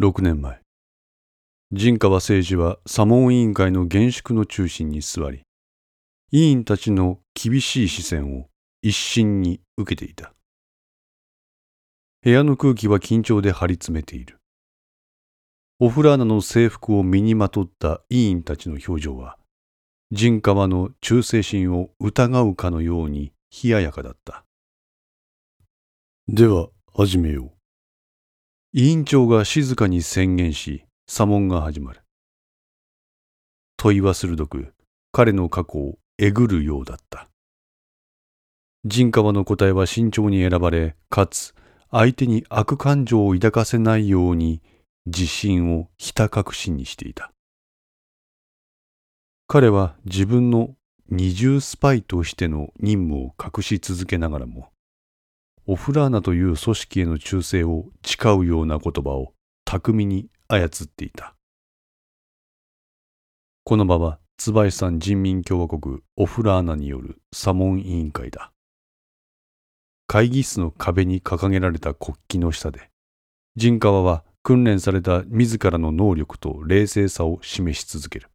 6年前。陣川誠二は左門委員会の厳粛の中心に座り委員たちの厳しい視線を一心に受けていた。部屋の空気は緊張で張り詰めている。オフラーナの制服を身にまとった委員たちの表情は陣川の忠誠心を疑うかのように冷ややかだった。では始めよう。委員長が静かに宣言し左門が始まる。問いは鋭く彼の過去をえぐるようだった。陣川の答えは慎重に選ばれかつ相手に悪感情を抱かせないように自信をひた隠しにしていた。彼は自分の二重スパイとしての任務を隠し続けながらもオフラーナという組織への忠誠を誓うような言葉を巧みに操っていた。この場は椿さん人民共和国オフラーナによる左門委員会だ。会議室の壁に掲げられた国旗の下で陣川は訓練された自らの能力と冷静さを示し続ける。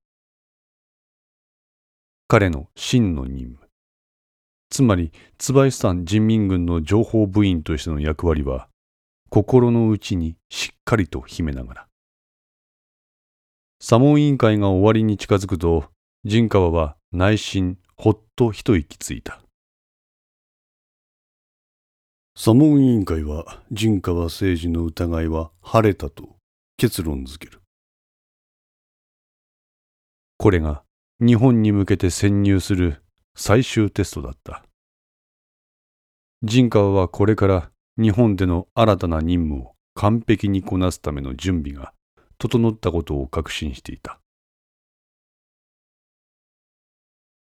彼の真の任務つまり椿山人民軍の情報部員としての役割は心の内にしっかりと秘めながら。左門委員会が終わりに近づくと陣川は内心ほっと一息ついた。左門委員会は陣川誠二の疑いは晴れたと結論づける。これが日本に向けて潜入する最終テストだった。陣川はこれから日本での新たな任務を完璧にこなすための準備が整ったことを確信していた。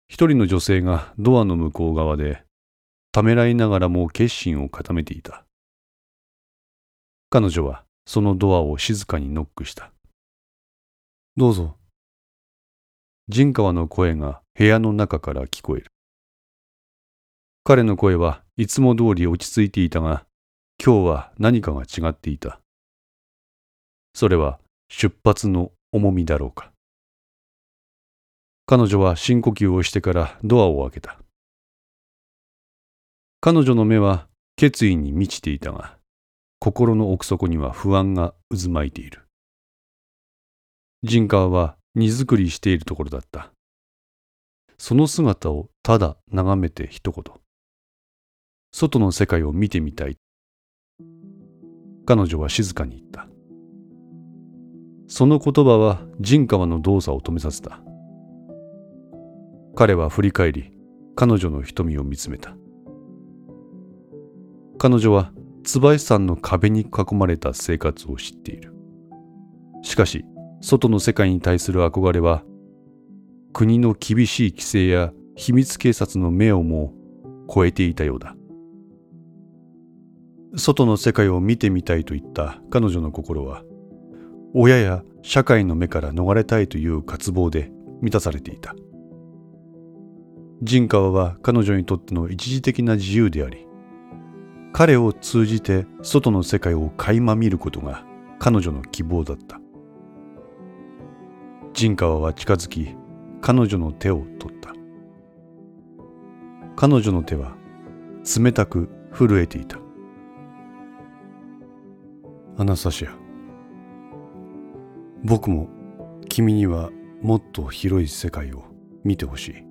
一人の女性がドアの向こう側でためらいながらも決心を固めていた。彼女はそのドアを静かにノックした。どうぞ。陣川の声が部屋の中から聞こえる。彼の声はいつも通り落ち着いていたが、今日は何かが違っていた。それは出発の重みだろうか。彼女は深呼吸をしてからドアを開けた。彼女の目は決意に満ちていたが、心の奥底には不安が渦巻いている。陣川は荷造りしているところだった。その姿をただ眺めて一言。外の世界を見てみたい。彼女は静かに言った。その言葉は陣川の動作を止めさせた。彼は振り返り、彼女の瞳を見つめた。彼女は椿山の壁に囲まれた生活を知っている。しかし、外の世界に対する憧れは国の厳しい規制や秘密警察の目をも超えていたようだ。外の世界を見てみたいといった彼女の心は親や社会の目から逃れたいという渇望で満たされていた。陣川は彼女にとっての一時的な自由であり彼を通じて外の世界を垣間見ることが彼女の希望だった。陣川は近づき彼女の手を取った。彼女の手は冷たく震えていた。アナサシア僕も君にはもっと広い世界を見てほしい。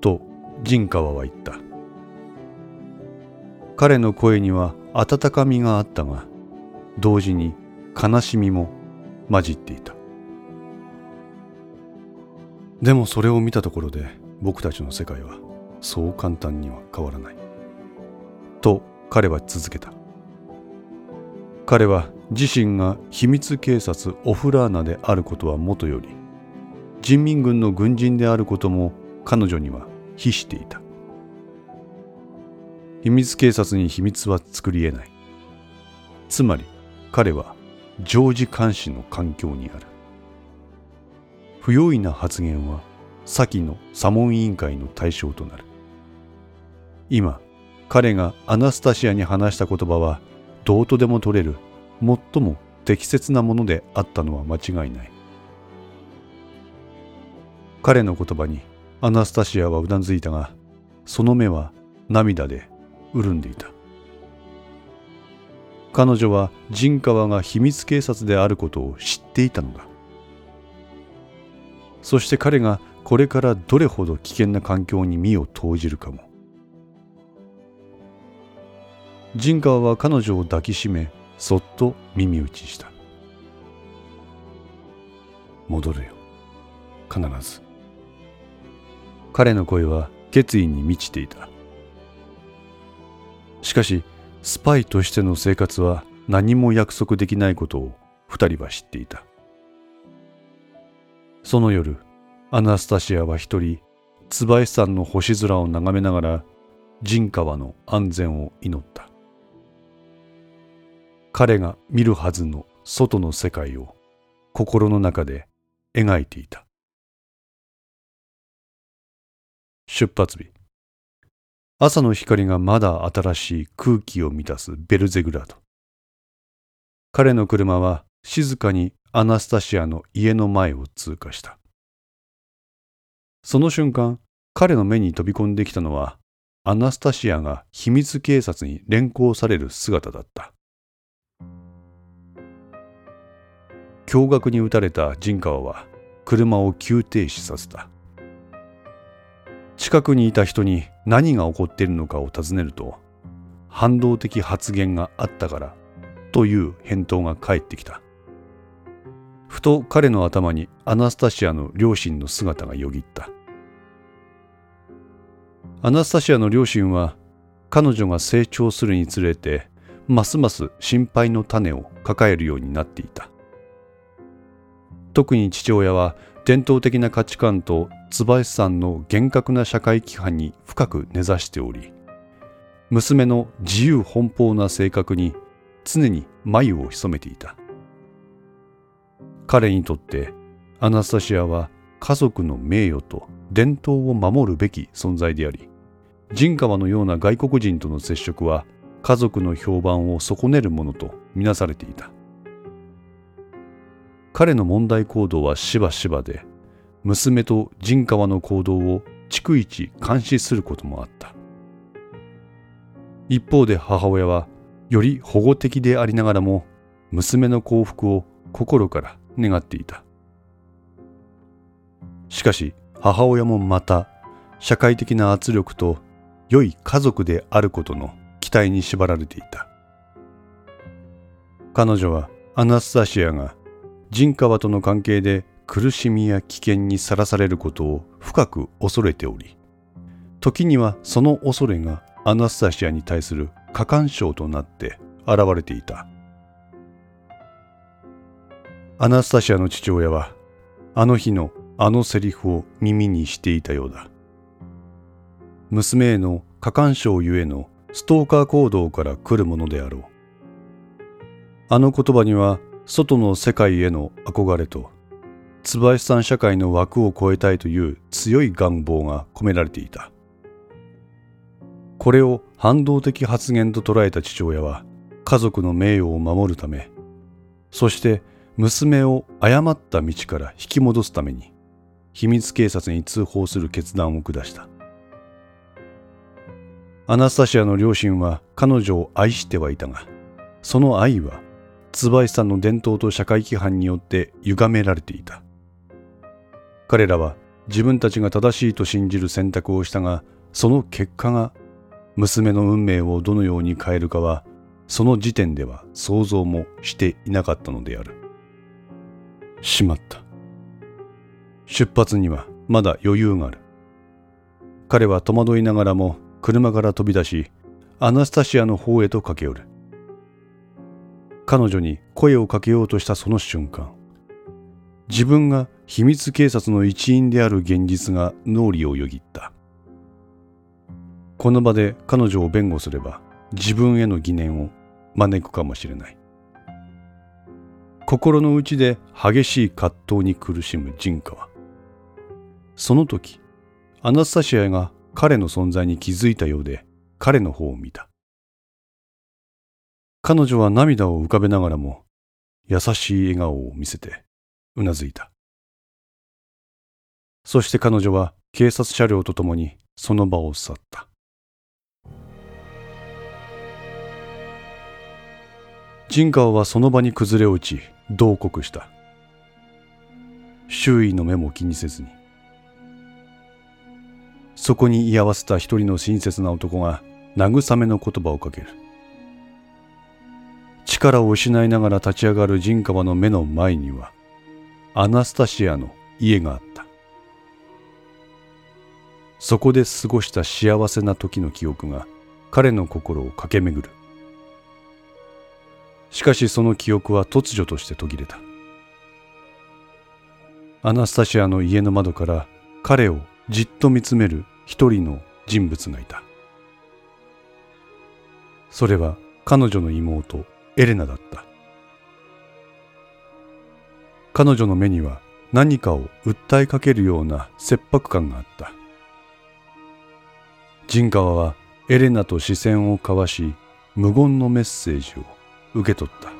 と陣川は言った。彼の声には温かみがあったが同時に悲しみも混じっていた。でもそれを見たところで僕たちの世界はそう簡単には変わらない。と彼は続けた。彼は自身が秘密警察オフラーナであることはもとより人民軍の軍人であることも彼女には比していた。秘密警察に秘密は作り得ない。つまり彼は常時監視の環境にある。不用意な発言は先の左門委員会の対象となる。今彼がアナスタシアに話した言葉はどうとでも取れる最も適切なものであったのは間違いない。彼の言葉にアナスタシアはうなずいたがその目は涙で潤んでいた。彼女は陣川が秘密警察であることを知っていたのだ。そして彼がこれからどれほど危険な環境に身を投じるかも。陣川は彼女を抱きしめそっと耳打ちした。戻るよ。必ず。彼の声は決意に満ちていた。しかしスパイとしての生活は何も約束できないことを二人は知っていた。その夜アナスタシアは一人椿山の星空を眺めながら陣川の安全を祈った。彼が見るはずの外の世界を心の中で描いていた。出発日。朝の光がまだ新しい空気を満たすベルゼグラード。彼の車は静かにアナスタシアの家の前を通過した。その瞬間彼の目に飛び込んできたのはアナスタシアが秘密警察に連行される姿だった。驚愕に打たれた陣川は車を急停止させた。近くにいた人に何が起こっているのかを尋ねると反動的発言があったからという返答が返ってきた。ふと彼の頭にアナスタシアの両親の姿がよぎった。アナスタシアの両親は彼女が成長するにつれてますます心配の種を抱えるようになっていた。特に父親は伝統的な価値観と椿さんの厳格な社会規範に深く根ざしており娘の自由奔放な性格に常に眉を潜めていた。彼にとってアナスタシアは家族の名誉と伝統を守るべき存在であり陣川のような外国人との接触は家族の評判を損ねるものとみなされていた。彼の問題行動はしばしばで娘と陣川の行動を逐一監視することもあった。一方で母親はより保護的でありながらも娘の幸福を心から願っていた。しかし母親もまた社会的な圧力と良い家族であることの期待に縛られていた。彼女はアナスタシアが陣川との関係で苦しみや危険にさらされることを深く恐れており時にはその恐れがアナスタシアに対する過干渉となって現れていた。アナスタシアの父親はあの日のあのセリフを耳にしていたようだ。娘への過干渉ゆえのストーカー行動から来るものであろう。あの言葉には外の世界への憧れと椿さん社会の枠を超えたいという強い願望が込められていた。これを反動的発言と捉えた父親は家族の名誉を守るためそして娘を誤った道から引き戻すために秘密警察に通報する決断を下した。アナスタシアの両親は彼女を愛してはいたがその愛は椿さんの伝統と社会規範によって歪められていた。彼らは自分たちが正しいと信じる選択をしたがその結果が娘の運命をどのように変えるかはその時点では想像もしていなかったのである。しまった。出発にはまだ余裕がある。彼は戸惑いながらも車から飛び出しアナスタシアの方へと駆け寄る。彼女に声をかけようとしたその瞬間自分が秘密警察の一員である現実が脳裏をよぎった。この場で彼女を弁護すれば自分への疑念を招くかもしれない。心の内で激しい葛藤に苦しむジンカはその時アナスタシアが彼の存在に気づいたようで彼の方を見た彼女は涙を浮かべながらも、優しい笑顔を見せてうなずいた。そして彼女は警察車両と共にその場を去った。陣川はその場に崩れ落ち同国した。周囲の目も気にせずに。そこに居合わせた一人の親切な男が慰めの言葉をかける。力を失いながら立ち上がる陣川の目の前にはアナスタシアの家があった。そこで過ごした幸せな時の記憶が彼の心を駆け巡る。しかしその記憶は突如として途切れた。アナスタシアの家の窓から彼をじっと見つめる一人の人物がいた。それは彼女の妹エレナだった。彼女の目には何かを訴えかけるような切迫感があった。陣川はエレナと視線を交わし無言のメッセージを受け取った。